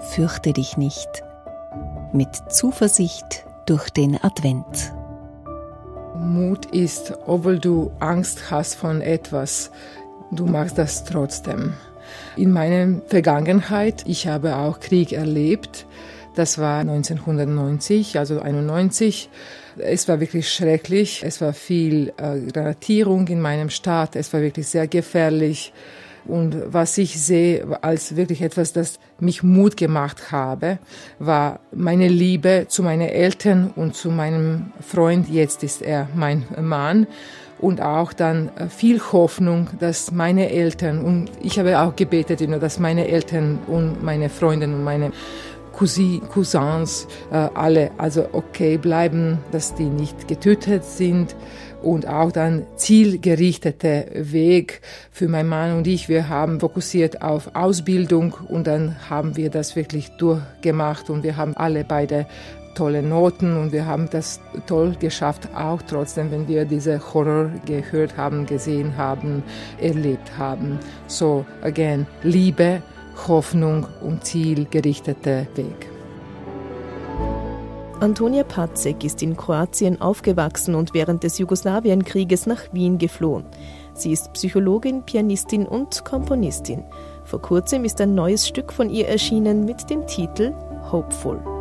Fürchte dich nicht. Mit Zuversicht durch den Advent. Mut ist, obwohl du Angst hast von etwas, du machst das trotzdem. In meiner Vergangenheit, ich habe auch Krieg erlebt. Das war 1990, also 91. Es war wirklich schrecklich. Es war viel äh, Granatierung in meinem Staat. Es war wirklich sehr gefährlich. Und was ich sehe als wirklich etwas, das mich Mut gemacht habe, war meine Liebe zu meinen Eltern und zu meinem Freund. Jetzt ist er mein Mann. Und auch dann viel Hoffnung, dass meine Eltern und ich habe auch gebetet, dass meine Eltern und meine Freunde und meine Cousins äh, alle also okay bleiben, dass die nicht getötet sind und auch dann zielgerichtete Weg für mein Mann und ich. Wir haben fokussiert auf Ausbildung und dann haben wir das wirklich durchgemacht und wir haben alle beide tolle Noten und wir haben das toll geschafft, auch trotzdem, wenn wir diese Horror gehört haben, gesehen haben, erlebt haben. So, again, Liebe, Hoffnung und zielgerichteter Weg. Antonia Pacek ist in Kroatien aufgewachsen und während des Jugoslawienkrieges nach Wien geflohen. Sie ist Psychologin, Pianistin und Komponistin. Vor kurzem ist ein neues Stück von ihr erschienen mit dem Titel Hopeful.